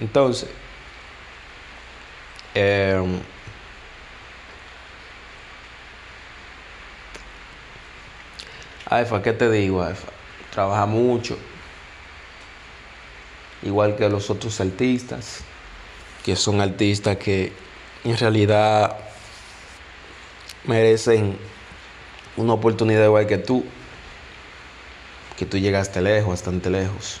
Entonces, eh, Alfa, ¿qué te digo, Alfa? Trabaja mucho, igual que los otros artistas, que son artistas que en realidad merecen una oportunidad igual que tú, que tú llegaste lejos, bastante lejos.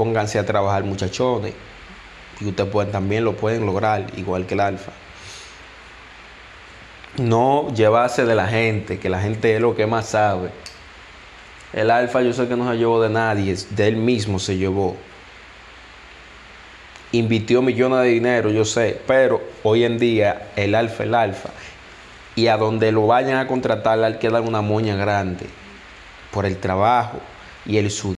Pónganse a trabajar muchachones y ustedes también lo pueden lograr igual que el alfa. No llevarse de la gente que la gente es lo que más sabe. El alfa yo sé que no se llevó de nadie de él mismo se llevó. Invirtió millones de dinero yo sé pero hoy en día el alfa el alfa. Y a donde lo vayan a contratar hay que dar una moña grande por el trabajo y el sudor